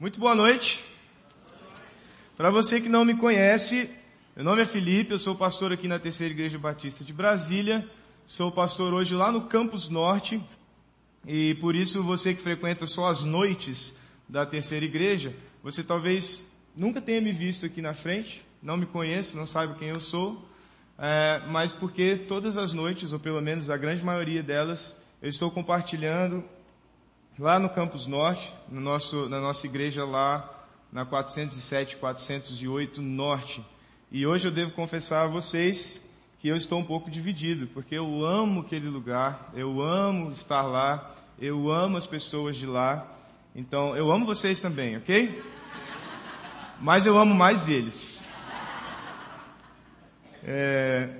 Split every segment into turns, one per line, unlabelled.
Muito boa noite. Para você que não me conhece, meu nome é Felipe, eu sou pastor aqui na Terceira Igreja Batista de Brasília. Sou pastor hoje lá no Campus Norte. E por isso você que frequenta só as noites da Terceira Igreja, você talvez nunca tenha me visto aqui na frente, não me conheça, não saiba quem eu sou, é, mas porque todas as noites, ou pelo menos a grande maioria delas, eu estou compartilhando lá no Campus Norte, no nosso, na nossa igreja lá na 407, 408 Norte. E hoje eu devo confessar a vocês que eu estou um pouco dividido, porque eu amo aquele lugar, eu amo estar lá, eu amo as pessoas de lá. Então, eu amo vocês também, ok? Mas eu amo mais eles. É,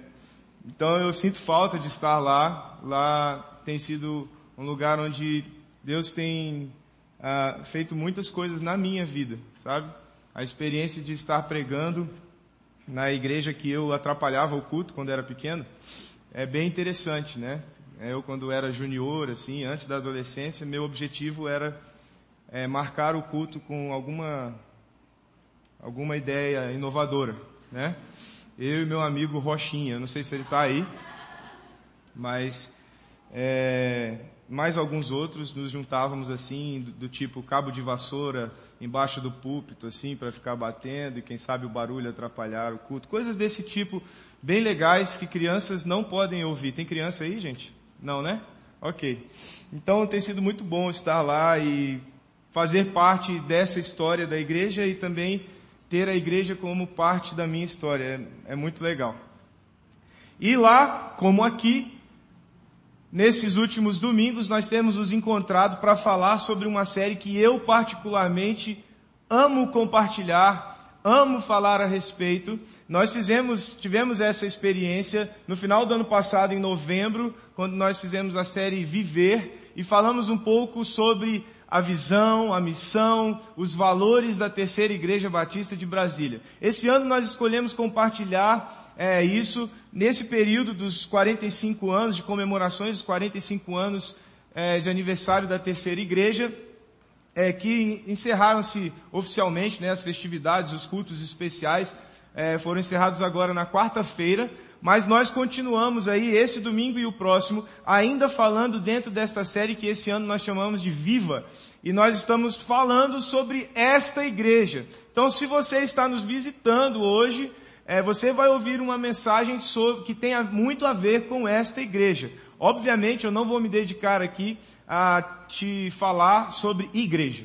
então eu sinto falta de estar lá. Lá tem sido um lugar onde Deus tem ah, feito muitas coisas na minha vida, sabe? A experiência de estar pregando na igreja que eu atrapalhava o culto quando era pequeno é bem interessante, né? Eu quando era junior, assim, antes da adolescência, meu objetivo era é, marcar o culto com alguma alguma ideia inovadora, né? Eu e meu amigo Rochinha, não sei se ele está aí, mas é, mais alguns outros nos juntávamos assim, do, do, tipo cabo de vassoura embaixo do púlpito, assim, para ficar batendo e quem sabe o barulho atrapalhar o culto. Coisas desse tipo, bem legais que crianças não podem ouvir. Tem criança aí, gente? Não, né? Ok. Então tem sido muito bom estar lá e fazer parte dessa história da igreja e também ter a igreja como parte da minha história. É, é muito legal. E lá, como aqui, Nesses últimos domingos nós temos nos encontrado para falar sobre uma série que eu particularmente amo compartilhar, amo falar a respeito. Nós fizemos, tivemos essa experiência no final do ano passado, em novembro, quando nós fizemos a série Viver e falamos um pouco sobre a visão, a missão, os valores da Terceira Igreja Batista de Brasília. Esse ano nós escolhemos compartilhar é, isso nesse período dos 45 anos, de comemorações dos 45 anos é, de aniversário da terceira igreja, é, que encerraram-se oficialmente, né, as festividades, os cultos especiais, é, foram encerrados agora na quarta-feira, mas nós continuamos aí esse domingo e o próximo, ainda falando dentro desta série que esse ano nós chamamos de Viva. E nós estamos falando sobre esta igreja. Então se você está nos visitando hoje, é, você vai ouvir uma mensagem sobre, que tenha muito a ver com esta igreja. Obviamente, eu não vou me dedicar aqui a te falar sobre igreja.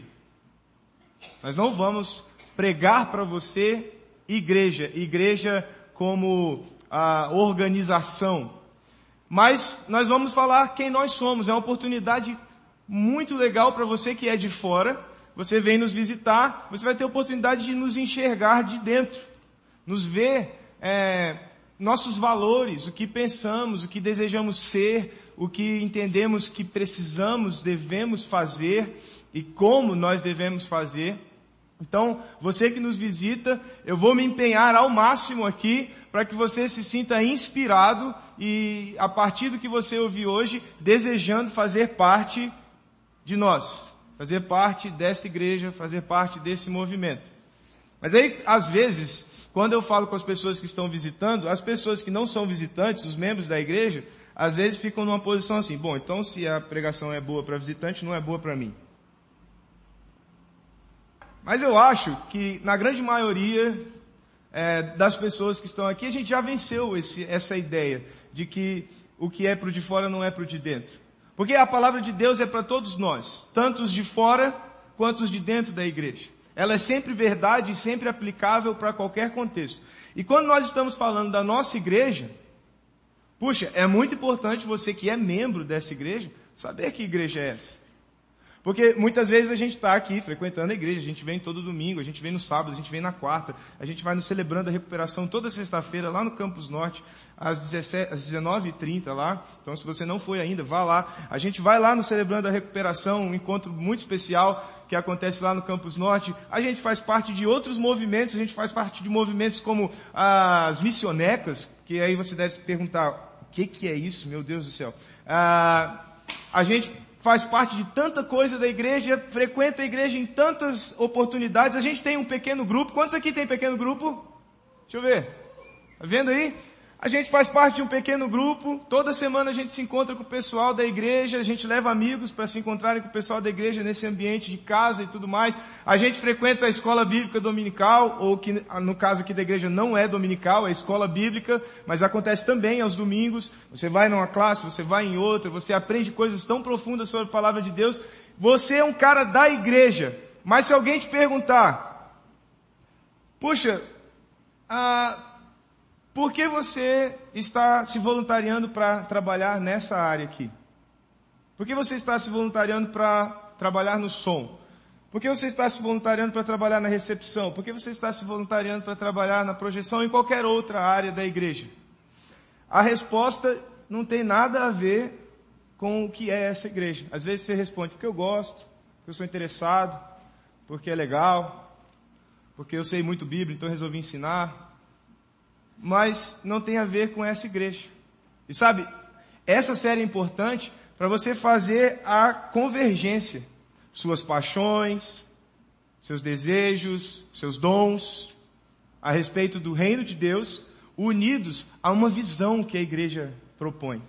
Nós não vamos pregar para você igreja, igreja como a organização. Mas nós vamos falar quem nós somos. É uma oportunidade muito legal para você que é de fora. Você vem nos visitar, você vai ter a oportunidade de nos enxergar de dentro nos ver é, nossos valores, o que pensamos, o que desejamos ser, o que entendemos que precisamos, devemos fazer e como nós devemos fazer. Então, você que nos visita, eu vou me empenhar ao máximo aqui para que você se sinta inspirado e, a partir do que você ouviu hoje, desejando fazer parte de nós, fazer parte desta igreja, fazer parte desse movimento. Mas aí, às vezes, quando eu falo com as pessoas que estão visitando, as pessoas que não são visitantes, os membros da igreja, às vezes ficam numa posição assim, bom, então se a pregação é boa para visitante, não é boa para mim. Mas eu acho que na grande maioria é, das pessoas que estão aqui, a gente já venceu esse, essa ideia de que o que é para o de fora não é para o de dentro. Porque a palavra de Deus é para todos nós, tanto os de fora quanto os de dentro da igreja. Ela é sempre verdade e sempre aplicável para qualquer contexto. E quando nós estamos falando da nossa igreja, puxa, é muito importante você que é membro dessa igreja saber que igreja é essa. Porque muitas vezes a gente está aqui frequentando a igreja, a gente vem todo domingo, a gente vem no sábado, a gente vem na quarta, a gente vai no Celebrando a Recuperação toda sexta-feira lá no Campus Norte, às, 17, às 19h30 lá. Então se você não foi ainda, vá lá. A gente vai lá no Celebrando a Recuperação, um encontro muito especial que acontece lá no Campus Norte. A gente faz parte de outros movimentos, a gente faz parte de movimentos como as missionecas, que aí você deve perguntar, o que, que é isso, meu Deus do céu? Ah, a gente faz parte de tanta coisa da igreja, frequenta a igreja em tantas oportunidades. A gente tem um pequeno grupo. Quantos aqui tem pequeno grupo? Deixa eu ver. Tá vendo aí? A gente faz parte de um pequeno grupo, toda semana a gente se encontra com o pessoal da igreja, a gente leva amigos para se encontrarem com o pessoal da igreja nesse ambiente de casa e tudo mais. A gente frequenta a escola bíblica dominical, ou que no caso aqui da igreja não é dominical, é escola bíblica, mas acontece também aos domingos. Você vai numa classe, você vai em outra, você aprende coisas tão profundas sobre a palavra de Deus. Você é um cara da igreja, mas se alguém te perguntar, puxa, ah, por que você está se voluntariando para trabalhar nessa área aqui? Por que você está se voluntariando para trabalhar no som? Por que você está se voluntariando para trabalhar na recepção? Por que você está se voluntariando para trabalhar na projeção em qualquer outra área da igreja? A resposta não tem nada a ver com o que é essa igreja. Às vezes você responde porque eu gosto, porque eu sou interessado, porque é legal, porque eu sei muito Bíblia, então resolvi ensinar mas não tem a ver com essa igreja. E sabe, essa série é importante para você fazer a convergência. Suas paixões, seus desejos, seus dons a respeito do reino de Deus, unidos a uma visão que a igreja propõe.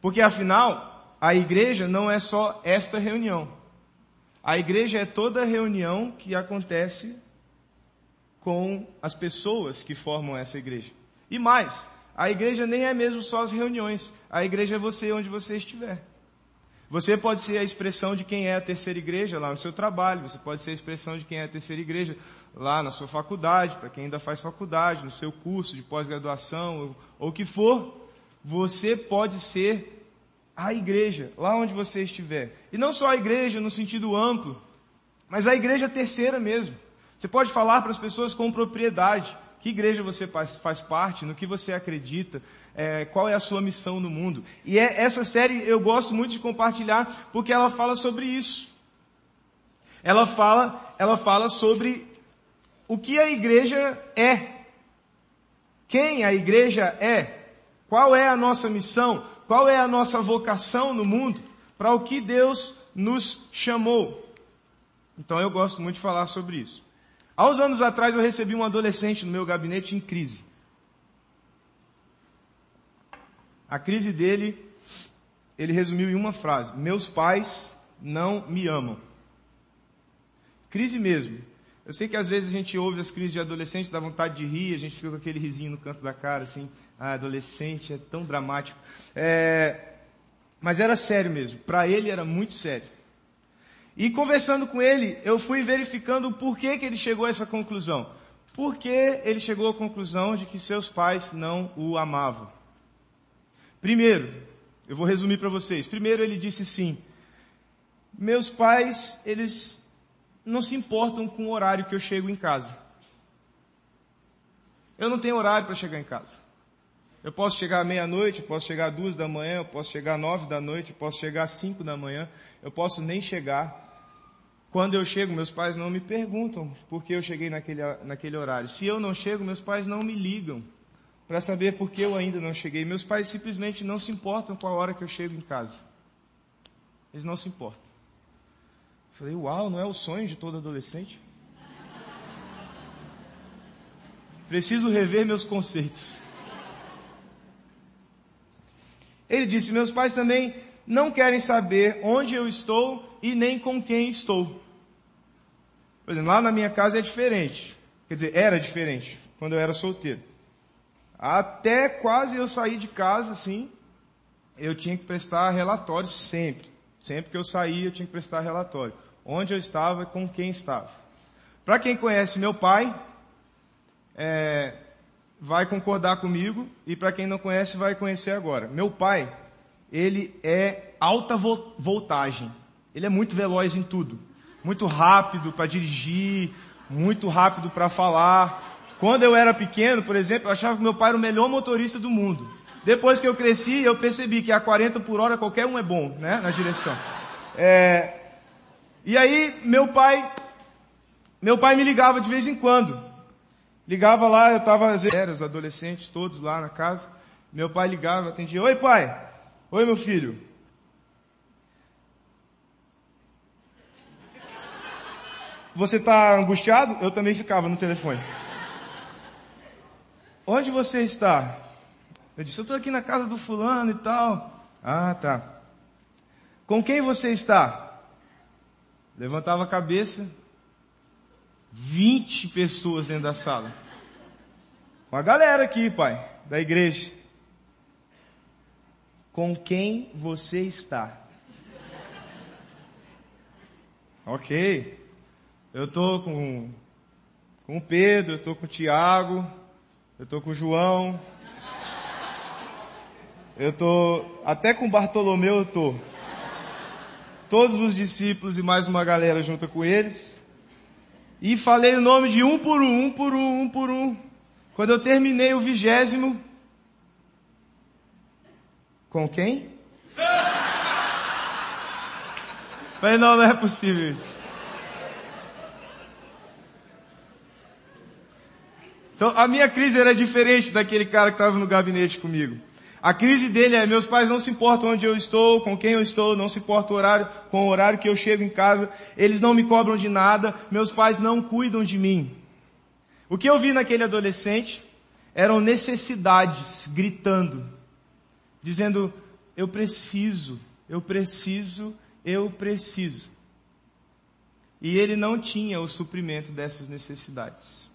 Porque afinal, a igreja não é só esta reunião. A igreja é toda reunião que acontece com as pessoas que formam essa igreja. E mais, a igreja nem é mesmo só as reuniões. A igreja é você onde você estiver. Você pode ser a expressão de quem é a terceira igreja lá no seu trabalho. Você pode ser a expressão de quem é a terceira igreja lá na sua faculdade, para quem ainda faz faculdade, no seu curso de pós-graduação, ou o que for. Você pode ser a igreja, lá onde você estiver. E não só a igreja no sentido amplo, mas a igreja terceira mesmo. Você pode falar para as pessoas com propriedade que igreja você faz parte, no que você acredita, é, qual é a sua missão no mundo. E é, essa série eu gosto muito de compartilhar porque ela fala sobre isso. Ela fala, ela fala sobre o que a igreja é. Quem a igreja é. Qual é a nossa missão? Qual é a nossa vocação no mundo? Para o que Deus nos chamou. Então eu gosto muito de falar sobre isso. Há uns anos atrás eu recebi um adolescente no meu gabinete em crise. A crise dele, ele resumiu em uma frase: Meus pais não me amam. Crise mesmo. Eu sei que às vezes a gente ouve as crises de adolescente, dá vontade de rir, a gente fica com aquele risinho no canto da cara, assim, ah, adolescente é tão dramático. É, mas era sério mesmo, para ele era muito sério. E conversando com ele, eu fui verificando o porquê que ele chegou a essa conclusão. Porque ele chegou à conclusão de que seus pais não o amavam. Primeiro, eu vou resumir para vocês. Primeiro ele disse sim. Meus pais, eles não se importam com o horário que eu chego em casa. Eu não tenho horário para chegar em casa. Eu posso chegar à meia-noite, eu posso chegar às duas da manhã, eu posso chegar às nove da noite, eu posso chegar às cinco da manhã, eu posso nem chegar. Quando eu chego, meus pais não me perguntam por que eu cheguei naquele, naquele horário. Se eu não chego, meus pais não me ligam para saber por que eu ainda não cheguei. Meus pais simplesmente não se importam com a hora que eu chego em casa. Eles não se importam. Eu falei, uau, não é o sonho de todo adolescente? Preciso rever meus conceitos. Ele disse: Meus pais também não querem saber onde eu estou e nem com quem estou. Por exemplo, lá na minha casa é diferente. Quer dizer, era diferente quando eu era solteiro. Até quase eu sair de casa, assim, eu tinha que prestar relatório sempre. Sempre que eu saía, eu tinha que prestar relatório. Onde eu estava e com quem estava. Para quem conhece meu pai, é, vai concordar comigo, e para quem não conhece, vai conhecer agora. Meu pai, ele é alta voltagem. Ele é muito veloz em tudo muito rápido para dirigir, muito rápido para falar. Quando eu era pequeno, por exemplo, eu achava que meu pai era o melhor motorista do mundo. Depois que eu cresci, eu percebi que a 40 por hora qualquer um é bom, né, na direção. É... E aí, meu pai, meu pai me ligava de vez em quando. Ligava lá, eu estava, era os adolescentes todos lá na casa. Meu pai ligava, atendia, oi pai, Oi, meu filho. Você está angustiado? Eu também ficava no telefone. Onde você está? Eu disse, eu estou aqui na casa do fulano e tal. Ah, tá. Com quem você está? Levantava a cabeça. 20 pessoas dentro da sala. Com a galera aqui, pai, da igreja. Com quem você está? Ok. Eu estou com, com o Pedro, eu estou com o Tiago, eu estou com o João. Eu estou, até com Bartolomeu eu estou. Todos os discípulos e mais uma galera junto com eles. E falei o nome de um por um, um por um, um por um. Quando eu terminei o vigésimo, com quem? Falei, não, não é possível isso. Então, a minha crise era diferente daquele cara que estava no gabinete comigo. A crise dele é, meus pais não se importam onde eu estou, com quem eu estou, não se importa o horário, com o horário que eu chego em casa, eles não me cobram de nada, meus pais não cuidam de mim. O que eu vi naquele adolescente eram necessidades gritando, dizendo, eu preciso, eu preciso, eu preciso. E ele não tinha o suprimento dessas necessidades.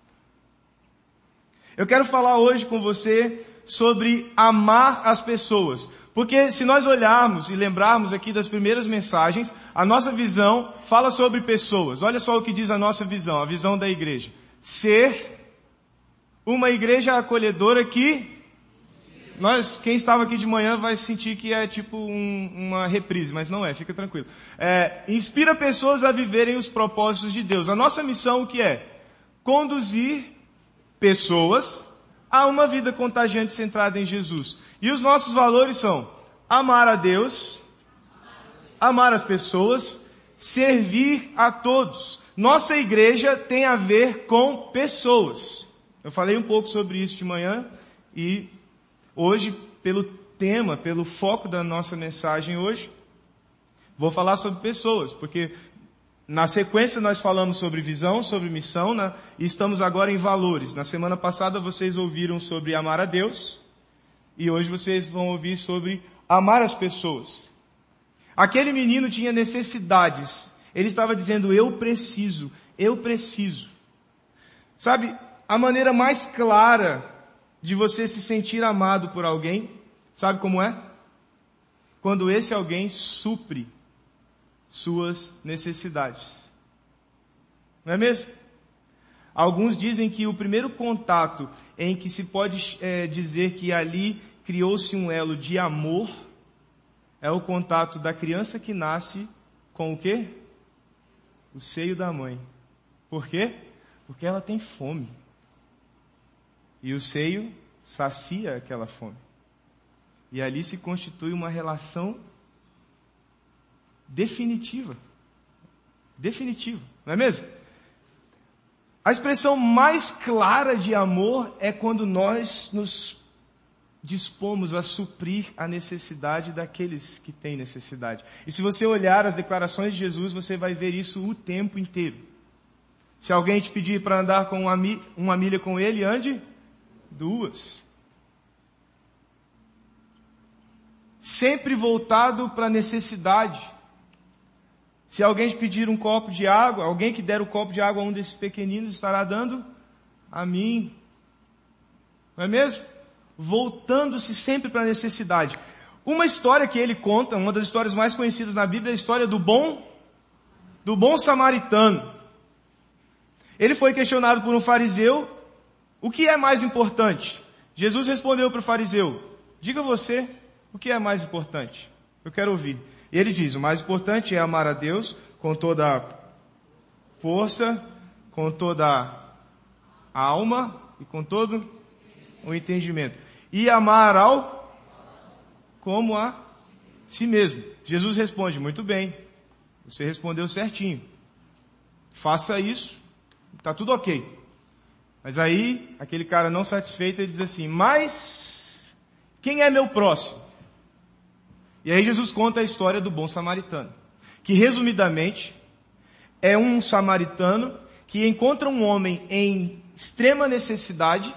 Eu quero falar hoje com você sobre amar as pessoas. Porque se nós olharmos e lembrarmos aqui das primeiras mensagens, a nossa visão fala sobre pessoas. Olha só o que diz a nossa visão, a visão da igreja. Ser uma igreja acolhedora que nós, quem estava aqui de manhã vai sentir que é tipo um, uma reprise, mas não é, fica tranquilo. É, inspira pessoas a viverem os propósitos de Deus. A nossa missão o que é? Conduzir pessoas a uma vida contagiante centrada em Jesus. E os nossos valores são amar a Deus, amar as pessoas, servir a todos. Nossa igreja tem a ver com pessoas. Eu falei um pouco sobre isso de manhã e hoje, pelo tema, pelo foco da nossa mensagem hoje, vou falar sobre pessoas, porque na sequência nós falamos sobre visão, sobre missão, né? e estamos agora em valores. Na semana passada vocês ouviram sobre amar a Deus, e hoje vocês vão ouvir sobre amar as pessoas. Aquele menino tinha necessidades. Ele estava dizendo, eu preciso, eu preciso. Sabe, a maneira mais clara de você se sentir amado por alguém, sabe como é? Quando esse alguém supre suas necessidades. Não é mesmo? Alguns dizem que o primeiro contato em que se pode é, dizer que ali criou-se um elo de amor é o contato da criança que nasce com o quê? O seio da mãe. Por quê? Porque ela tem fome. E o seio sacia aquela fome. E ali se constitui uma relação definitiva. Definitiva, não é mesmo? A expressão mais clara de amor é quando nós nos dispomos a suprir a necessidade daqueles que têm necessidade. E se você olhar as declarações de Jesus, você vai ver isso o tempo inteiro. Se alguém te pedir para andar com uma, milha com ele, ande duas. Sempre voltado para a necessidade. Se alguém te pedir um copo de água, alguém que der o copo de água a um desses pequeninos estará dando a mim. Não é mesmo? Voltando-se sempre para a necessidade. Uma história que ele conta, uma das histórias mais conhecidas na Bíblia, é a história do bom, do bom samaritano. Ele foi questionado por um fariseu, o que é mais importante? Jesus respondeu para o fariseu, diga você, o que é mais importante? Eu quero ouvir. E ele diz: o mais importante é amar a Deus com toda a força, com toda a alma e com todo o entendimento. E amar ao como a si mesmo. Jesus responde: muito bem, você respondeu certinho. Faça isso, está tudo ok. Mas aí, aquele cara não satisfeito, ele diz assim: Mas quem é meu próximo? E aí Jesus conta a história do bom samaritano, que resumidamente é um samaritano que encontra um homem em extrema necessidade,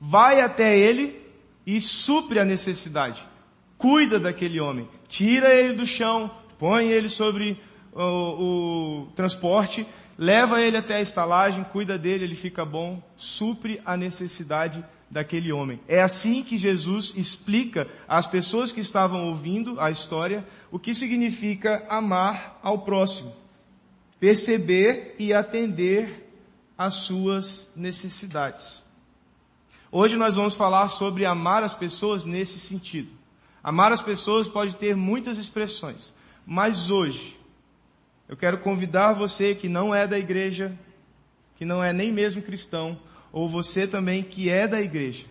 vai até ele e supre a necessidade. Cuida daquele homem, tira ele do chão, põe ele sobre o, o transporte, leva ele até a estalagem, cuida dele, ele fica bom, supre a necessidade daquele homem. É assim que Jesus explica às pessoas que estavam ouvindo a história o que significa amar ao próximo, perceber e atender às suas necessidades. Hoje nós vamos falar sobre amar as pessoas nesse sentido. Amar as pessoas pode ter muitas expressões, mas hoje eu quero convidar você que não é da igreja, que não é nem mesmo cristão, ou você também que é da igreja,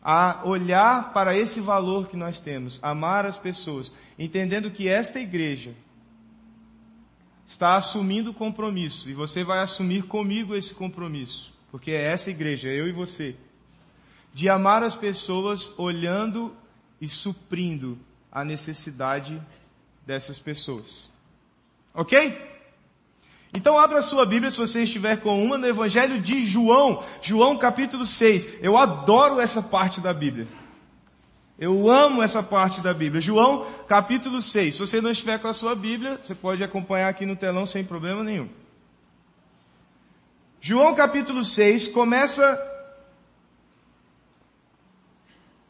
a olhar para esse valor que nós temos, amar as pessoas, entendendo que esta igreja está assumindo compromisso, e você vai assumir comigo esse compromisso, porque é essa igreja, eu e você, de amar as pessoas olhando e suprindo a necessidade dessas pessoas. Ok? Então abra sua Bíblia se você estiver com uma no Evangelho de João, João capítulo 6. Eu adoro essa parte da Bíblia. Eu amo essa parte da Bíblia. João capítulo 6. Se você não estiver com a sua Bíblia, você pode acompanhar aqui no telão sem problema nenhum. João capítulo 6 começa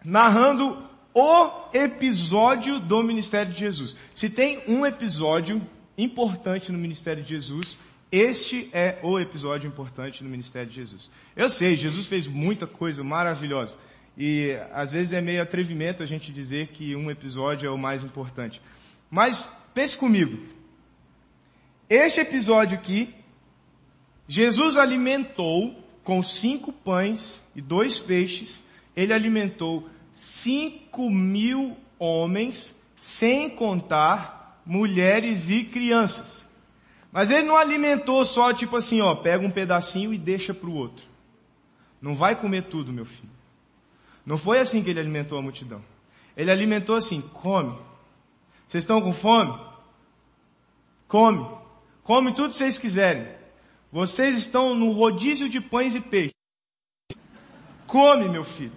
narrando o episódio do ministério de Jesus. Se tem um episódio importante no ministério de Jesus. Este é o episódio importante no ministério de Jesus. Eu sei, Jesus fez muita coisa maravilhosa. E às vezes é meio atrevimento a gente dizer que um episódio é o mais importante. Mas pense comigo. Este episódio aqui, Jesus alimentou com cinco pães e dois peixes, ele alimentou cinco mil homens, sem contar mulheres e crianças. Mas ele não alimentou só tipo assim, ó, pega um pedacinho e deixa para o outro. Não vai comer tudo, meu filho. Não foi assim que ele alimentou a multidão. Ele alimentou assim, come. Vocês estão com fome? Come. Come tudo que vocês quiserem. Vocês estão no rodízio de pães e peixes. Come, meu filho.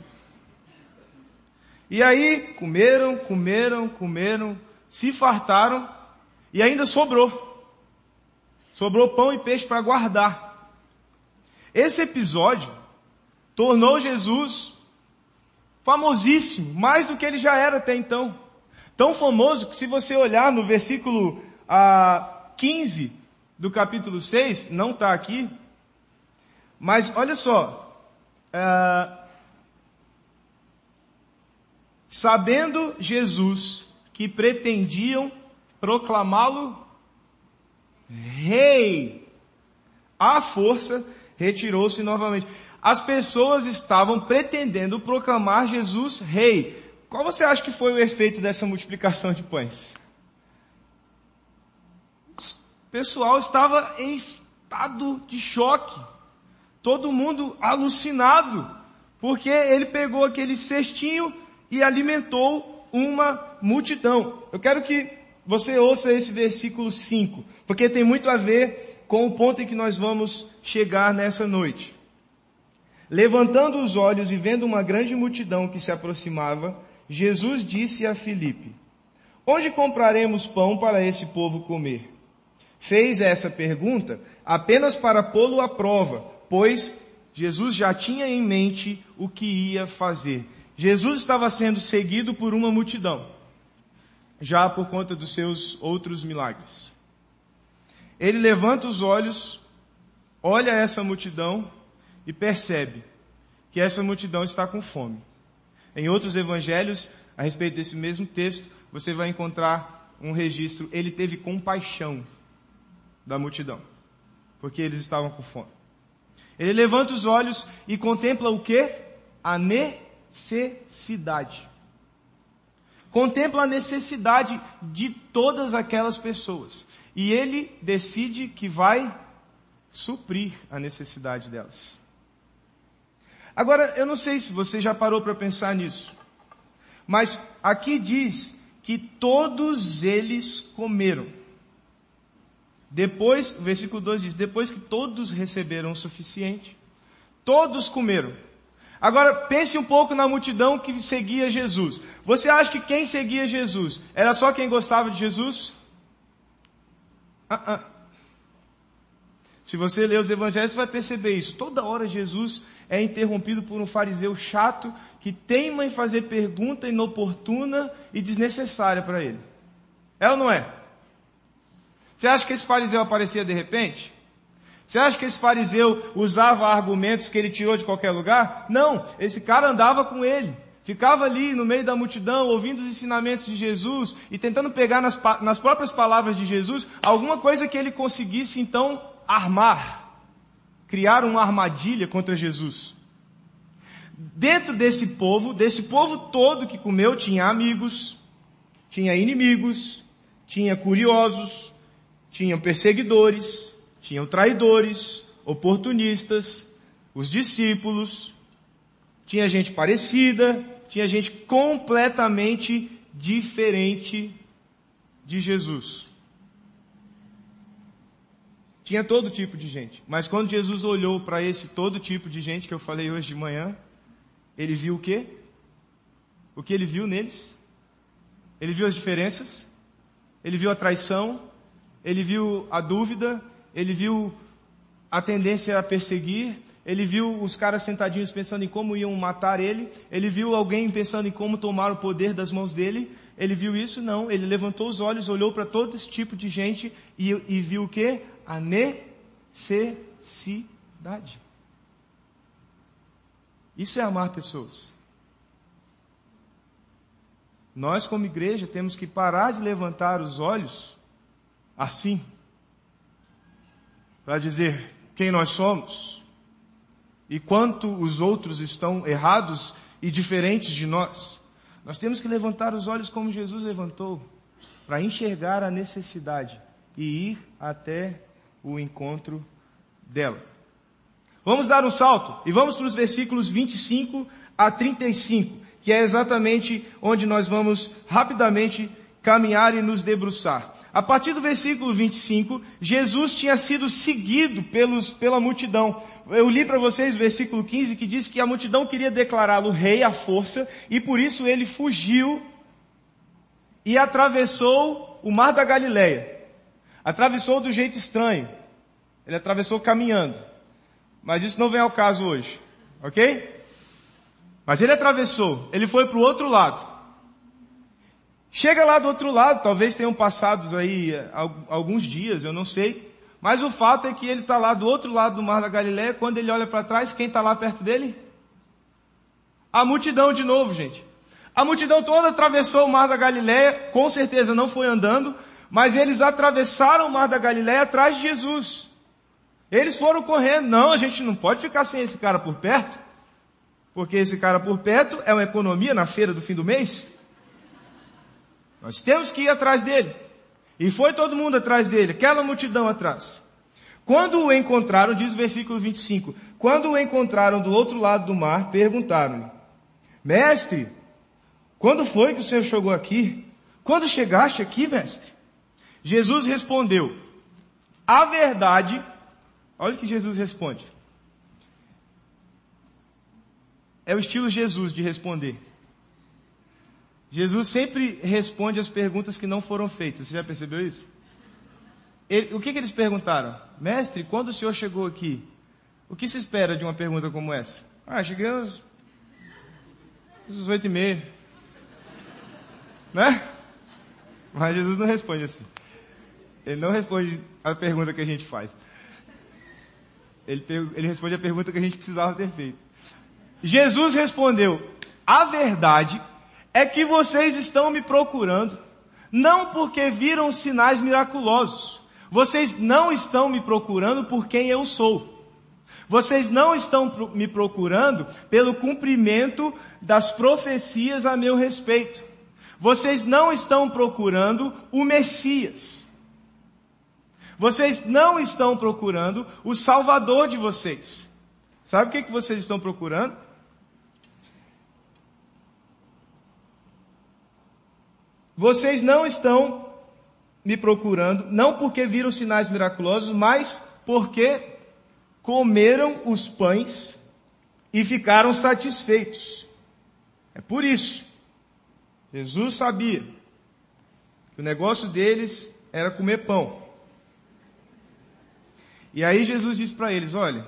E aí, comeram, comeram, comeram, se fartaram e ainda sobrou. Sobrou pão e peixe para guardar. Esse episódio tornou Jesus famosíssimo, mais do que ele já era até então. Tão famoso que se você olhar no versículo ah, 15 do capítulo 6, não está aqui, mas olha só, ah, sabendo Jesus que pretendiam proclamá-lo rei. À força, retirou-se novamente. As pessoas estavam pretendendo proclamar Jesus rei. Qual você acha que foi o efeito dessa multiplicação de pães? O pessoal estava em estado de choque. Todo mundo alucinado. Porque ele pegou aquele cestinho e alimentou uma multidão. Eu quero que você ouça esse versículo 5, porque tem muito a ver com o ponto em que nós vamos chegar nessa noite. Levantando os olhos e vendo uma grande multidão que se aproximava, Jesus disse a Filipe: Onde compraremos pão para esse povo comer? Fez essa pergunta apenas para pô-lo à prova, pois Jesus já tinha em mente o que ia fazer. Jesus estava sendo seguido por uma multidão, já por conta dos seus outros milagres. Ele levanta os olhos, olha essa multidão e percebe que essa multidão está com fome. Em outros evangelhos, a respeito desse mesmo texto, você vai encontrar um registro. Ele teve compaixão da multidão, porque eles estavam com fome. Ele levanta os olhos e contempla o que? A necessidade necessidade. Contempla a necessidade de todas aquelas pessoas. E ele decide que vai suprir a necessidade delas. Agora, eu não sei se você já parou para pensar nisso, mas aqui diz que todos eles comeram. Depois, o versículo 2 diz: Depois que todos receberam o suficiente, todos comeram. Agora, pense um pouco na multidão que seguia Jesus. Você acha que quem seguia Jesus era só quem gostava de Jesus? Uh -uh. Se você ler os evangelhos, você vai perceber isso. Toda hora Jesus é interrompido por um fariseu chato que teima em fazer pergunta inoportuna e desnecessária para ele. É ou não é? Você acha que esse fariseu aparecia de repente? Você acha que esse fariseu usava argumentos que ele tirou de qualquer lugar? Não, esse cara andava com ele. Ficava ali no meio da multidão, ouvindo os ensinamentos de Jesus e tentando pegar nas, nas próprias palavras de Jesus alguma coisa que ele conseguisse então armar, criar uma armadilha contra Jesus. Dentro desse povo, desse povo todo que comeu, tinha amigos, tinha inimigos, tinha curiosos, tinha perseguidores, tinham traidores, oportunistas, os discípulos, tinha gente parecida, tinha gente completamente diferente de Jesus. Tinha todo tipo de gente. Mas quando Jesus olhou para esse todo tipo de gente que eu falei hoje de manhã, ele viu o quê? O que ele viu neles? Ele viu as diferenças, ele viu a traição, ele viu a dúvida, ele viu a tendência a perseguir, ele viu os caras sentadinhos pensando em como iam matar ele, ele viu alguém pensando em como tomar o poder das mãos dele, ele viu isso? Não, ele levantou os olhos, olhou para todo esse tipo de gente e, e viu o que? A necessidade. Isso é amar pessoas. Nós, como igreja, temos que parar de levantar os olhos assim, para dizer quem nós somos e quanto os outros estão errados e diferentes de nós. Nós temos que levantar os olhos como Jesus levantou, para enxergar a necessidade e ir até o encontro dela. Vamos dar um salto e vamos para os versículos 25 a 35, que é exatamente onde nós vamos rapidamente caminhar e nos debruçar. A partir do versículo 25, Jesus tinha sido seguido pelos, pela multidão. Eu li para vocês o versículo 15 que diz que a multidão queria declará-lo rei à força e por isso ele fugiu e atravessou o mar da Galileia. Atravessou do jeito estranho. Ele atravessou caminhando. Mas isso não vem ao caso hoje. Ok? Mas ele atravessou, ele foi para o outro lado. Chega lá do outro lado, talvez tenham passado aí eh, alguns dias, eu não sei. Mas o fato é que ele está lá do outro lado do Mar da Galileia, quando ele olha para trás, quem está lá perto dele? A multidão de novo, gente. A multidão toda atravessou o Mar da Galileia, com certeza não foi andando, mas eles atravessaram o Mar da Galileia atrás de Jesus. Eles foram correndo. Não, a gente não pode ficar sem esse cara por perto. Porque esse cara por perto é uma economia na feira do fim do mês. Nós temos que ir atrás dele. E foi todo mundo atrás dele, aquela multidão atrás. Quando o encontraram, diz o versículo 25, quando o encontraram do outro lado do mar, perguntaram-lhe, Mestre, quando foi que o Senhor chegou aqui? Quando chegaste aqui, mestre? Jesus respondeu, a verdade Olha o que Jesus responde. É o estilo Jesus de responder. Jesus sempre responde as perguntas que não foram feitas. Você já percebeu isso? Ele, o que, que eles perguntaram? Mestre, quando o senhor chegou aqui, o que se espera de uma pergunta como essa? Ah, cheguei às, às oito e meia. Né? Mas Jesus não responde assim. Ele não responde a pergunta que a gente faz. Ele, ele responde a pergunta que a gente precisava ter feito. Jesus respondeu: A verdade é que vocês estão me procurando, não porque viram sinais miraculosos. Vocês não estão me procurando por quem eu sou. Vocês não estão me procurando pelo cumprimento das profecias a meu respeito. Vocês não estão procurando o Messias. Vocês não estão procurando o Salvador de vocês. Sabe o que, que vocês estão procurando? Vocês não estão me procurando, não porque viram sinais miraculosos, mas porque comeram os pães e ficaram satisfeitos. É por isso. Jesus sabia que o negócio deles era comer pão. E aí Jesus disse para eles: Olha,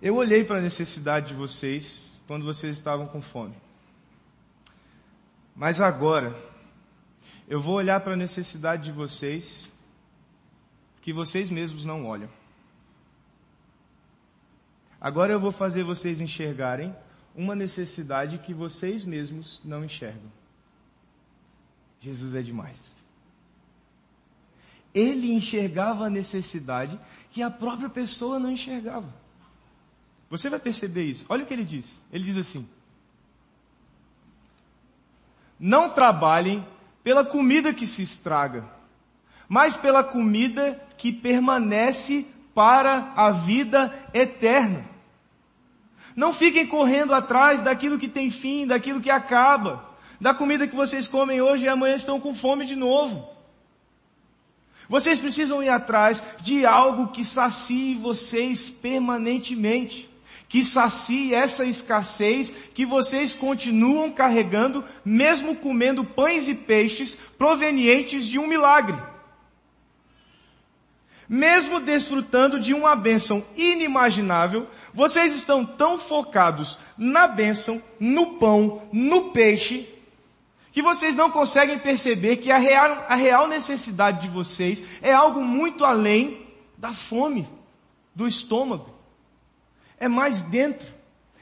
eu olhei para a necessidade de vocês quando vocês estavam com fome. Mas agora, eu vou olhar para a necessidade de vocês que vocês mesmos não olham. Agora eu vou fazer vocês enxergarem uma necessidade que vocês mesmos não enxergam. Jesus é demais. Ele enxergava a necessidade que a própria pessoa não enxergava. Você vai perceber isso. Olha o que ele diz. Ele diz assim: Não trabalhem pela comida que se estraga, mas pela comida que permanece para a vida eterna. Não fiquem correndo atrás daquilo que tem fim, daquilo que acaba, da comida que vocês comem hoje e amanhã estão com fome de novo. Vocês precisam ir atrás de algo que sacie vocês permanentemente, que sacie essa escassez que vocês continuam carregando, mesmo comendo pães e peixes provenientes de um milagre mesmo desfrutando de uma bênção inimaginável, vocês estão tão focados na bênção, no pão, no peixe, que vocês não conseguem perceber que a real, a real necessidade de vocês é algo muito além da fome, do estômago. É mais dentro,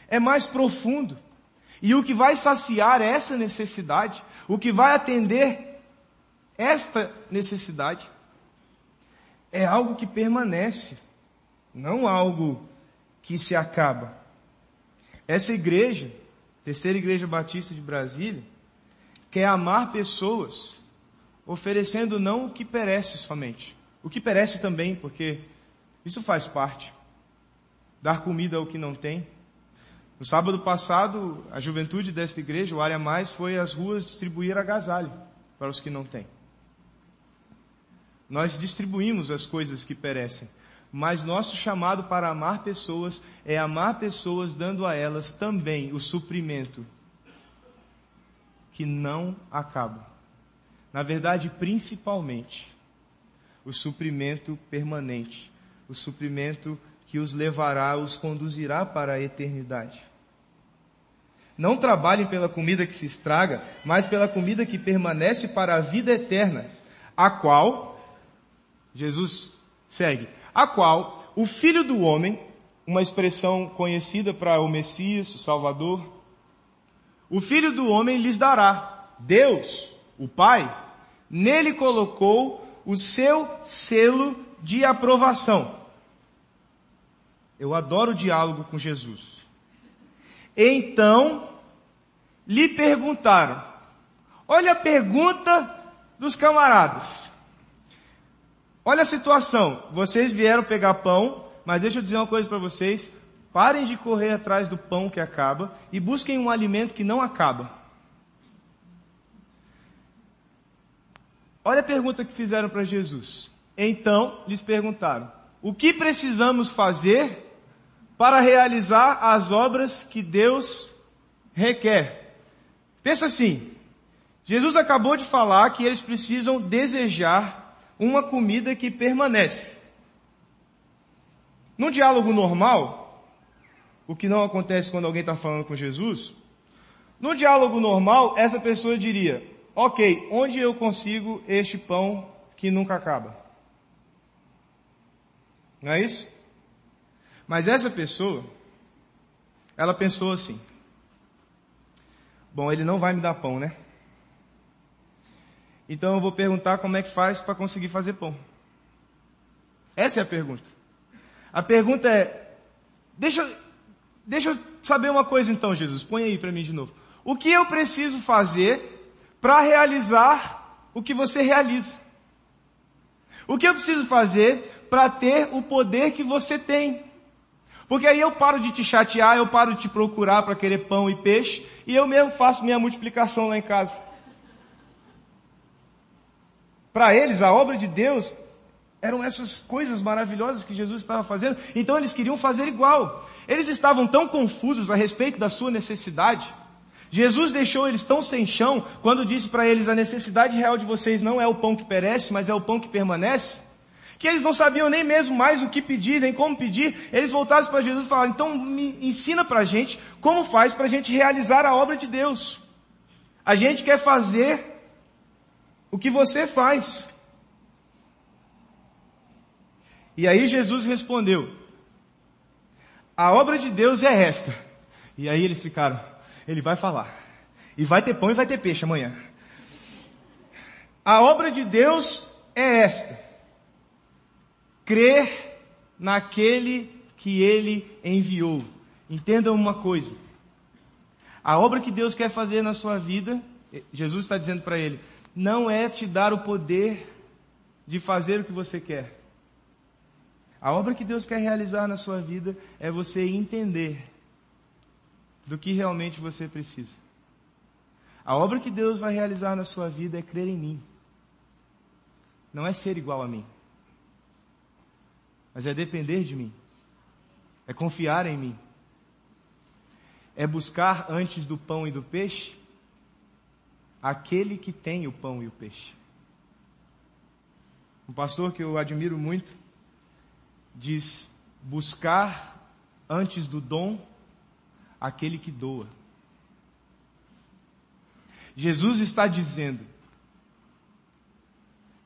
é mais profundo. E o que vai saciar essa necessidade, o que vai atender esta necessidade, é algo que permanece, não algo que se acaba. Essa igreja, terceira igreja batista de Brasília, quer amar pessoas, oferecendo não o que perece somente, o que perece também, porque isso faz parte. Dar comida ao que não tem. No sábado passado, a juventude desta igreja, o Área Mais, foi às ruas distribuir agasalho para os que não têm. Nós distribuímos as coisas que perecem. Mas nosso chamado para amar pessoas é amar pessoas dando a elas também o suprimento que não acaba. Na verdade, principalmente, o suprimento permanente, o suprimento que os levará, os conduzirá para a eternidade. Não trabalhem pela comida que se estraga, mas pela comida que permanece para a vida eterna, a qual Jesus segue. A qual o Filho do Homem, uma expressão conhecida para o Messias, o Salvador, o Filho do Homem lhes dará. Deus, o Pai, nele colocou o seu selo de aprovação. Eu adoro o diálogo com Jesus. Então, lhe perguntaram. Olha a pergunta dos camaradas. Olha a situação. Vocês vieram pegar pão, mas deixa eu dizer uma coisa para vocês. Parem de correr atrás do pão que acaba e busquem um alimento que não acaba. Olha a pergunta que fizeram para Jesus. Então lhes perguntaram: O que precisamos fazer para realizar as obras que Deus requer? Pensa assim: Jesus acabou de falar que eles precisam desejar uma comida que permanece. Num diálogo normal, o que não acontece quando alguém está falando com Jesus, no diálogo normal, essa pessoa diria: Ok, onde eu consigo este pão que nunca acaba? Não é isso? Mas essa pessoa, ela pensou assim: Bom, ele não vai me dar pão, né? Então eu vou perguntar como é que faz para conseguir fazer pão. Essa é a pergunta. A pergunta é: deixa, deixa eu saber uma coisa então, Jesus, põe aí para mim de novo. O que eu preciso fazer para realizar o que você realiza? O que eu preciso fazer para ter o poder que você tem? Porque aí eu paro de te chatear, eu paro de te procurar para querer pão e peixe, e eu mesmo faço minha multiplicação lá em casa. Para eles, a obra de Deus eram essas coisas maravilhosas que Jesus estava fazendo, então eles queriam fazer igual. Eles estavam tão confusos a respeito da sua necessidade. Jesus deixou eles tão sem chão quando disse para eles a necessidade real de vocês não é o pão que perece, mas é o pão que permanece. Que eles não sabiam nem mesmo mais o que pedir, nem como pedir. Eles voltaram para Jesus e falaram, então me ensina para a gente como faz para a gente realizar a obra de Deus. A gente quer fazer o que você faz. E aí Jesus respondeu: A obra de Deus é esta. E aí eles ficaram: Ele vai falar. E vai ter pão e vai ter peixe amanhã. A obra de Deus é esta: crer naquele que ele enviou. Entendam uma coisa. A obra que Deus quer fazer na sua vida, Jesus está dizendo para ele, não é te dar o poder de fazer o que você quer. A obra que Deus quer realizar na sua vida é você entender do que realmente você precisa. A obra que Deus vai realizar na sua vida é crer em mim. Não é ser igual a mim. Mas é depender de mim. É confiar em mim. É buscar antes do pão e do peixe aquele que tem o pão e o peixe. Um pastor que eu admiro muito diz: buscar antes do dom aquele que doa. Jesus está dizendo: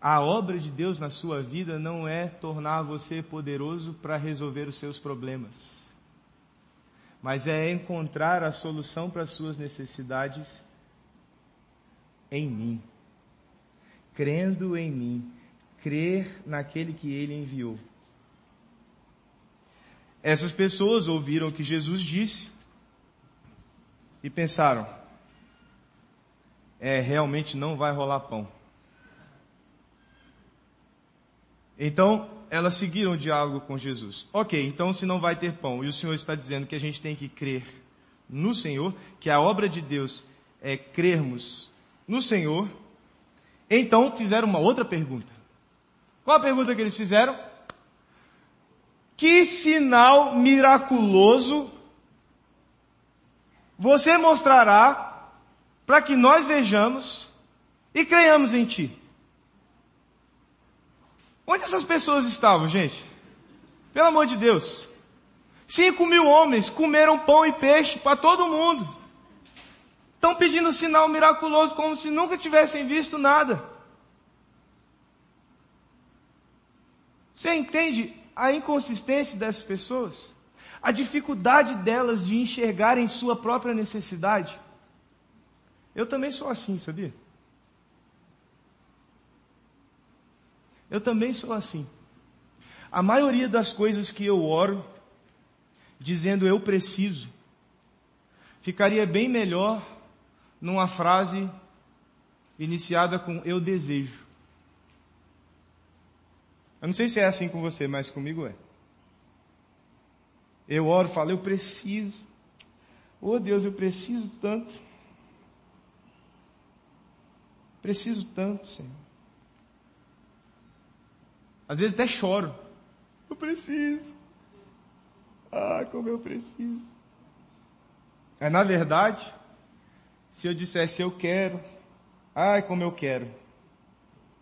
a obra de Deus na sua vida não é tornar você poderoso para resolver os seus problemas, mas é encontrar a solução para as suas necessidades em mim, crendo em mim, crer naquele que ele enviou. Essas pessoas ouviram o que Jesus disse e pensaram: é, realmente não vai rolar pão. Então, elas seguiram o diálogo com Jesus. Ok, então se não vai ter pão, e o Senhor está dizendo que a gente tem que crer no Senhor, que a obra de Deus é crermos no Senhor, então fizeram uma outra pergunta. Qual a pergunta que eles fizeram? Que sinal miraculoso você mostrará para que nós vejamos e creiamos em Ti? Onde essas pessoas estavam, gente? Pelo amor de Deus. Cinco mil homens comeram pão e peixe para todo mundo. Estão pedindo sinal miraculoso como se nunca tivessem visto nada. Você entende a inconsistência dessas pessoas? A dificuldade delas de enxergarem sua própria necessidade? Eu também sou assim, sabia? Eu também sou assim. A maioria das coisas que eu oro, dizendo eu preciso, ficaria bem melhor numa frase iniciada com eu desejo. Eu não sei se é assim com você, mas comigo é. Eu oro, falo, eu preciso. Oh Deus, eu preciso tanto. Preciso tanto, Senhor. Às vezes até choro. Eu preciso. Ah, como eu preciso. É na verdade, se eu dissesse eu quero, ai como eu quero.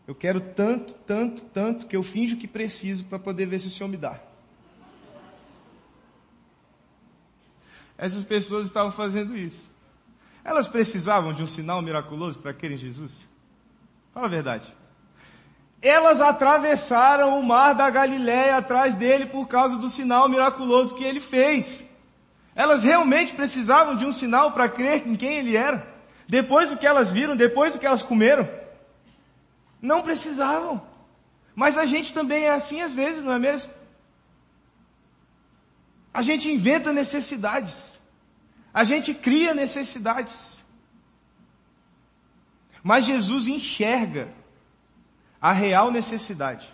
Eu quero tanto, tanto, tanto que eu finjo que preciso para poder ver se o Senhor me dá. Essas pessoas estavam fazendo isso. Elas precisavam de um sinal miraculoso para querem Jesus? Fala a verdade. Elas atravessaram o mar da Galiléia atrás dele por causa do sinal miraculoso que ele fez. Elas realmente precisavam de um sinal para crer em quem ele era. Depois do que elas viram, depois do que elas comeram. Não precisavam. Mas a gente também é assim às vezes, não é mesmo? A gente inventa necessidades. A gente cria necessidades. Mas Jesus enxerga a real necessidade.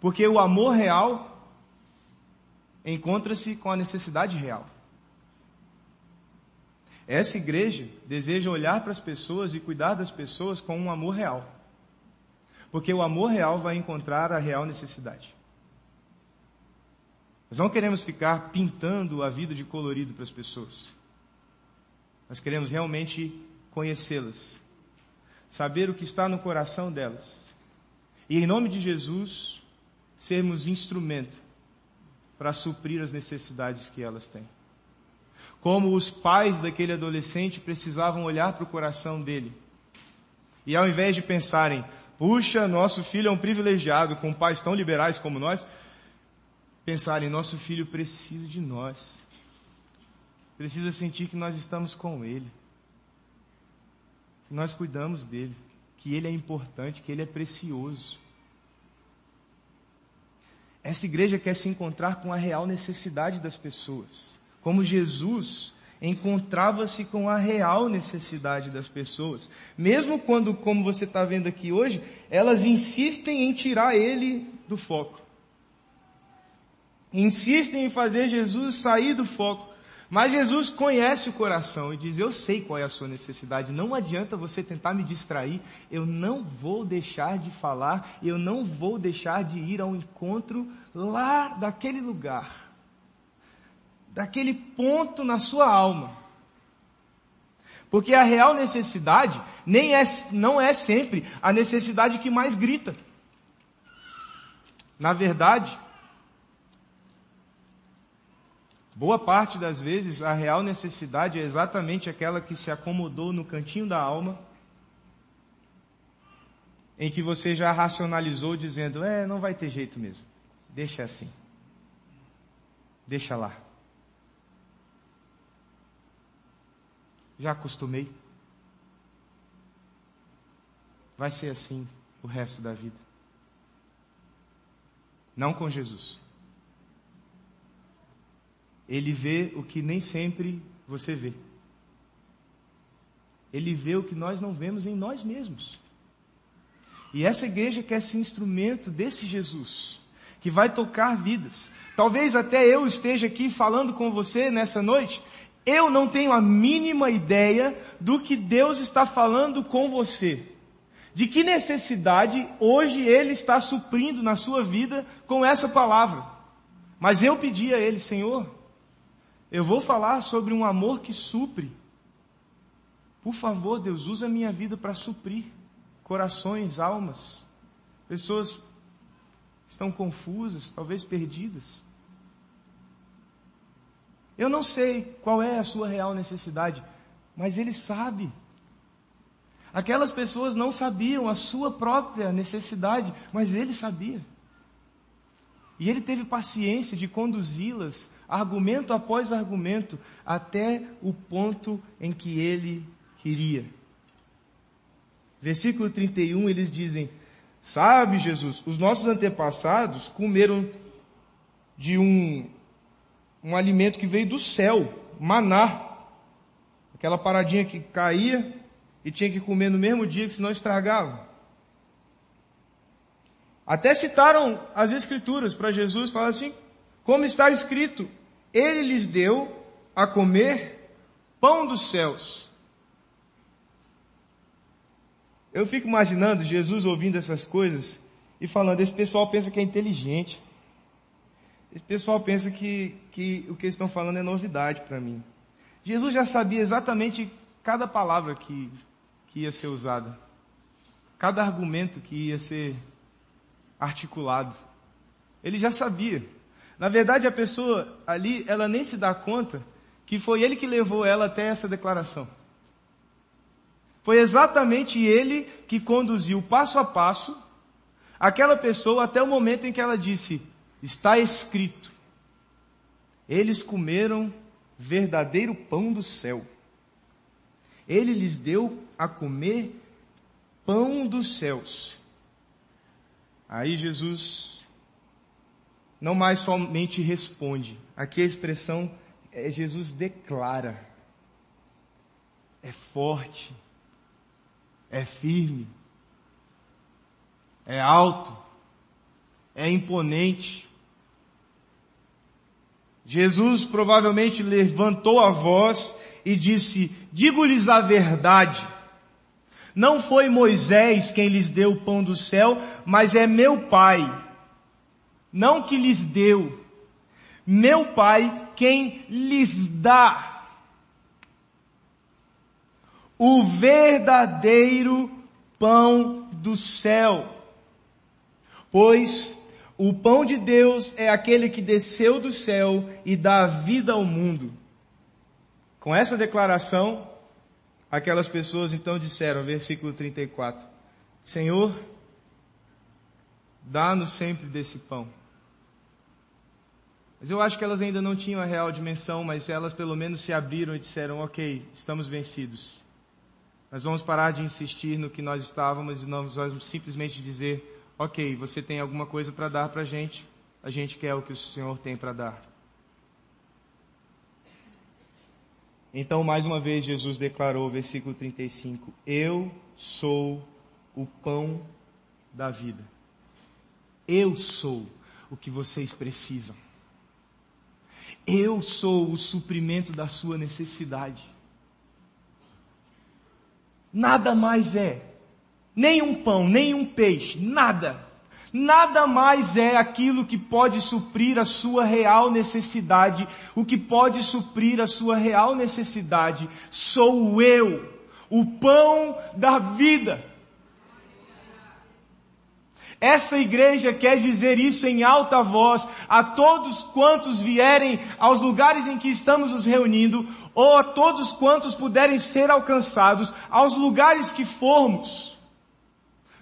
Porque o amor real encontra-se com a necessidade real. Essa igreja deseja olhar para as pessoas e cuidar das pessoas com um amor real. Porque o amor real vai encontrar a real necessidade. Nós não queremos ficar pintando a vida de colorido para as pessoas. Nós queremos realmente conhecê-las, saber o que está no coração delas. E em nome de Jesus, sermos instrumento para suprir as necessidades que elas têm. Como os pais daquele adolescente precisavam olhar para o coração dele. E ao invés de pensarem, puxa, nosso filho é um privilegiado com pais tão liberais como nós, pensarem, nosso filho precisa de nós. Precisa sentir que nós estamos com ele. Nós cuidamos dele. Que ele é importante, que ele é precioso. Essa igreja quer se encontrar com a real necessidade das pessoas. Como Jesus encontrava-se com a real necessidade das pessoas. Mesmo quando, como você está vendo aqui hoje, elas insistem em tirar ele do foco. Insistem em fazer Jesus sair do foco. Mas Jesus conhece o coração e diz: Eu sei qual é a sua necessidade. Não adianta você tentar me distrair. Eu não vou deixar de falar. Eu não vou deixar de ir ao encontro lá daquele lugar, daquele ponto na sua alma. Porque a real necessidade nem é, não é sempre a necessidade que mais grita. Na verdade, Boa parte das vezes, a real necessidade é exatamente aquela que se acomodou no cantinho da alma, em que você já racionalizou dizendo: é, não vai ter jeito mesmo, deixa assim, deixa lá. Já acostumei. Vai ser assim o resto da vida. Não com Jesus ele vê o que nem sempre você vê. Ele vê o que nós não vemos em nós mesmos. E essa igreja quer ser instrumento desse Jesus, que vai tocar vidas. Talvez até eu esteja aqui falando com você nessa noite. Eu não tenho a mínima ideia do que Deus está falando com você. De que necessidade hoje Ele está suprindo na sua vida com essa palavra. Mas eu pedi a Ele, Senhor, eu vou falar sobre um amor que supre. Por favor, Deus, usa a minha vida para suprir corações, almas. Pessoas estão confusas, talvez perdidas. Eu não sei qual é a sua real necessidade, mas Ele sabe. Aquelas pessoas não sabiam a sua própria necessidade, mas Ele sabia. E Ele teve paciência de conduzi-las argumento após argumento, até o ponto em que ele queria. Versículo 31, eles dizem: Sabe, Jesus, os nossos antepassados comeram de um, um alimento que veio do céu, maná. Aquela paradinha que caía e tinha que comer no mesmo dia que senão estragava. Até citaram as escrituras para Jesus, falar assim, como está escrito, ele lhes deu a comer pão dos céus. Eu fico imaginando Jesus ouvindo essas coisas e falando: esse pessoal pensa que é inteligente. Esse pessoal pensa que, que o que eles estão falando é novidade para mim. Jesus já sabia exatamente cada palavra que, que ia ser usada, cada argumento que ia ser articulado. Ele já sabia. Na verdade, a pessoa ali, ela nem se dá conta que foi ele que levou ela até essa declaração. Foi exatamente ele que conduziu passo a passo aquela pessoa até o momento em que ela disse: Está escrito, eles comeram verdadeiro pão do céu. Ele lhes deu a comer pão dos céus. Aí Jesus não mais somente responde. Aqui a expressão é Jesus declara. É forte, é firme, é alto, é imponente. Jesus provavelmente levantou a voz e disse: Digo-lhes a verdade. Não foi Moisés quem lhes deu o pão do céu, mas é meu Pai. Não que lhes deu. Meu Pai quem lhes dá. O verdadeiro pão do céu. Pois o pão de Deus é aquele que desceu do céu e dá vida ao mundo. Com essa declaração, aquelas pessoas então disseram, versículo 34, Senhor, dá-nos sempre desse pão. Mas eu acho que elas ainda não tinham a real dimensão, mas elas pelo menos se abriram e disseram, ok, estamos vencidos. Nós vamos parar de insistir no que nós estávamos e nós vamos simplesmente dizer, ok, você tem alguma coisa para dar para a gente, a gente quer o que o Senhor tem para dar. Então, mais uma vez, Jesus declarou, versículo 35, Eu sou o pão da vida. Eu sou o que vocês precisam. Eu sou o suprimento da sua necessidade. Nada mais é nem um pão, nem um peixe, nada. Nada mais é aquilo que pode suprir a sua real necessidade. O que pode suprir a sua real necessidade sou eu, o pão da vida. Essa igreja quer dizer isso em alta voz a todos quantos vierem aos lugares em que estamos nos reunindo, ou a todos quantos puderem ser alcançados, aos lugares que formos.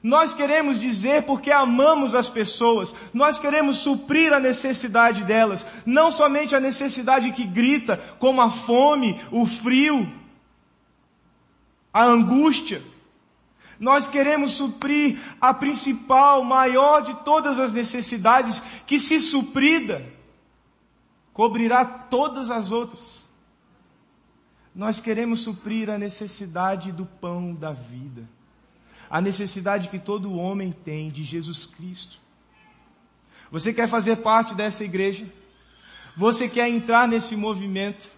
Nós queremos dizer porque amamos as pessoas, nós queremos suprir a necessidade delas, não somente a necessidade que grita, como a fome, o frio, a angústia. Nós queremos suprir a principal, maior de todas as necessidades, que se suprida, cobrirá todas as outras. Nós queremos suprir a necessidade do pão da vida a necessidade que todo homem tem de Jesus Cristo. Você quer fazer parte dessa igreja? Você quer entrar nesse movimento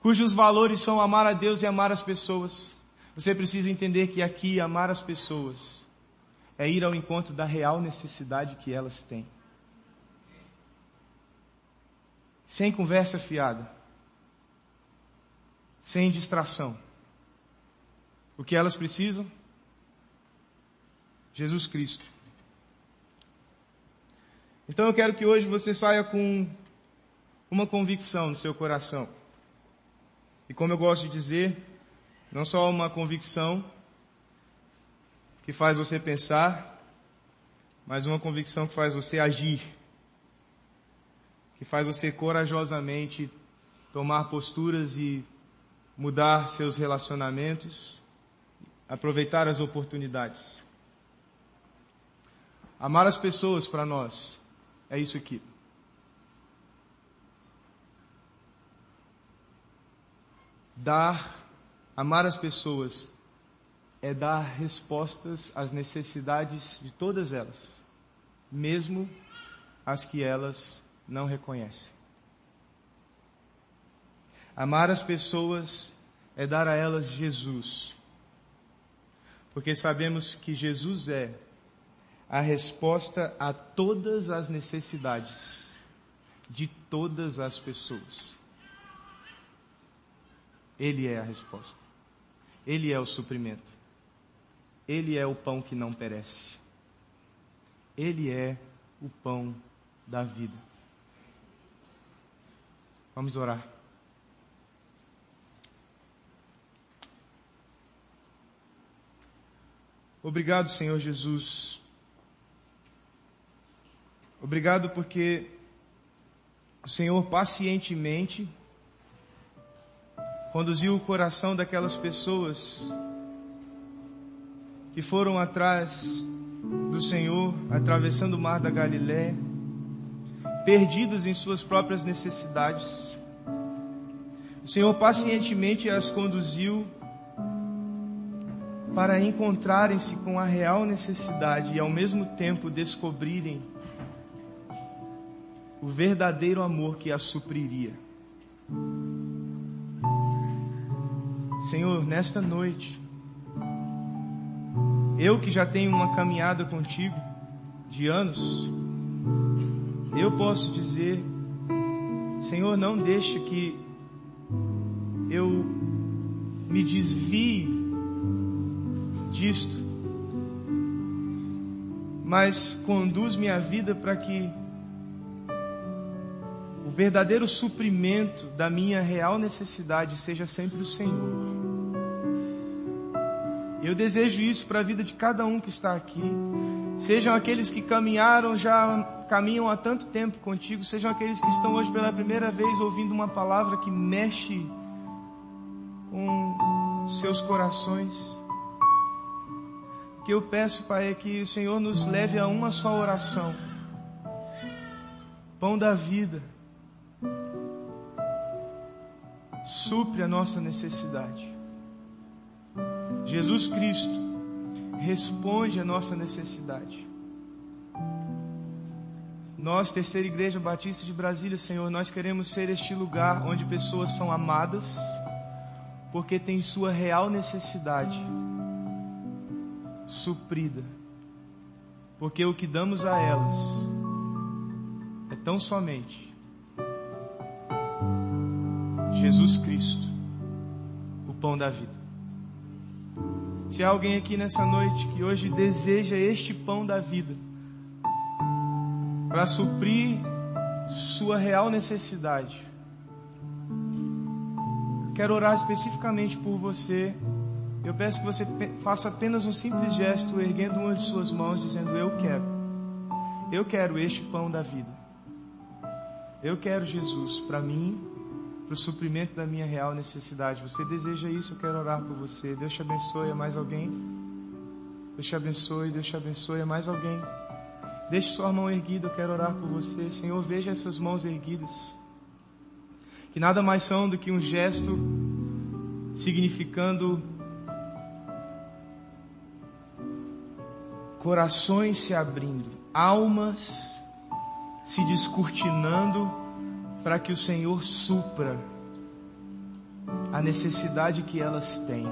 cujos valores são amar a Deus e amar as pessoas? Você precisa entender que aqui amar as pessoas é ir ao encontro da real necessidade que elas têm. Sem conversa fiada. Sem distração. O que elas precisam? Jesus Cristo. Então eu quero que hoje você saia com uma convicção no seu coração. E como eu gosto de dizer, não só uma convicção que faz você pensar, mas uma convicção que faz você agir. Que faz você corajosamente tomar posturas e mudar seus relacionamentos, aproveitar as oportunidades. Amar as pessoas para nós é isso aqui. Dar, amar as pessoas é dar respostas às necessidades de todas elas, mesmo as que elas não reconhecem. Amar as pessoas é dar a elas Jesus, porque sabemos que Jesus é a resposta a todas as necessidades de todas as pessoas. Ele é a resposta. Ele é o suprimento. Ele é o pão que não perece. Ele é o pão da vida. Vamos orar. Obrigado, Senhor Jesus, Obrigado porque o Senhor pacientemente conduziu o coração daquelas pessoas que foram atrás do Senhor, atravessando o mar da Galiléia, perdidas em suas próprias necessidades. O Senhor pacientemente as conduziu para encontrarem-se com a real necessidade e ao mesmo tempo descobrirem o verdadeiro amor que a supriria. Senhor, nesta noite, Eu que já tenho uma caminhada contigo de anos, eu posso dizer, Senhor, não deixe que eu me desvie disto, mas conduz minha vida para que o verdadeiro suprimento da minha real necessidade seja sempre o Senhor. Eu desejo isso para a vida de cada um que está aqui. Sejam aqueles que caminharam, já caminham há tanto tempo contigo, sejam aqueles que estão hoje pela primeira vez ouvindo uma palavra que mexe com seus corações. Que eu peço, Pai, é que o Senhor nos leve a uma só oração. Pão da vida. Supre a nossa necessidade. Jesus Cristo responde a nossa necessidade. Nós, Terceira Igreja Batista de Brasília, Senhor, nós queremos ser este lugar onde pessoas são amadas porque têm sua real necessidade suprida. Porque o que damos a elas é tão somente Jesus Cristo, o pão da vida. Se há alguém aqui nessa noite que hoje deseja este pão da vida para suprir sua real necessidade, quero orar especificamente por você. Eu peço que você faça apenas um simples gesto, erguendo uma de suas mãos, dizendo: Eu quero. Eu quero este pão da vida. Eu quero Jesus para mim para o suprimento da minha real necessidade. Você deseja isso? Eu quero orar por você. Deus te abençoe. É mais alguém? Deus te abençoe. Deus te abençoe. É mais alguém? Deixe sua mão erguida. Eu quero orar por você. Senhor, veja essas mãos erguidas. Que nada mais são do que um gesto significando corações se abrindo, almas se descortinando para que o Senhor supra a necessidade que elas têm,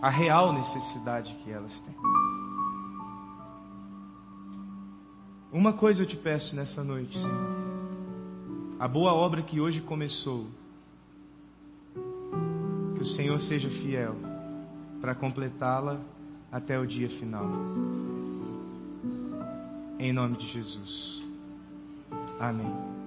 a real necessidade que elas têm. Uma coisa eu te peço nessa noite, Senhor. A boa obra que hoje começou, que o Senhor seja fiel para completá-la até o dia final. Em nome de Jesus. Amém.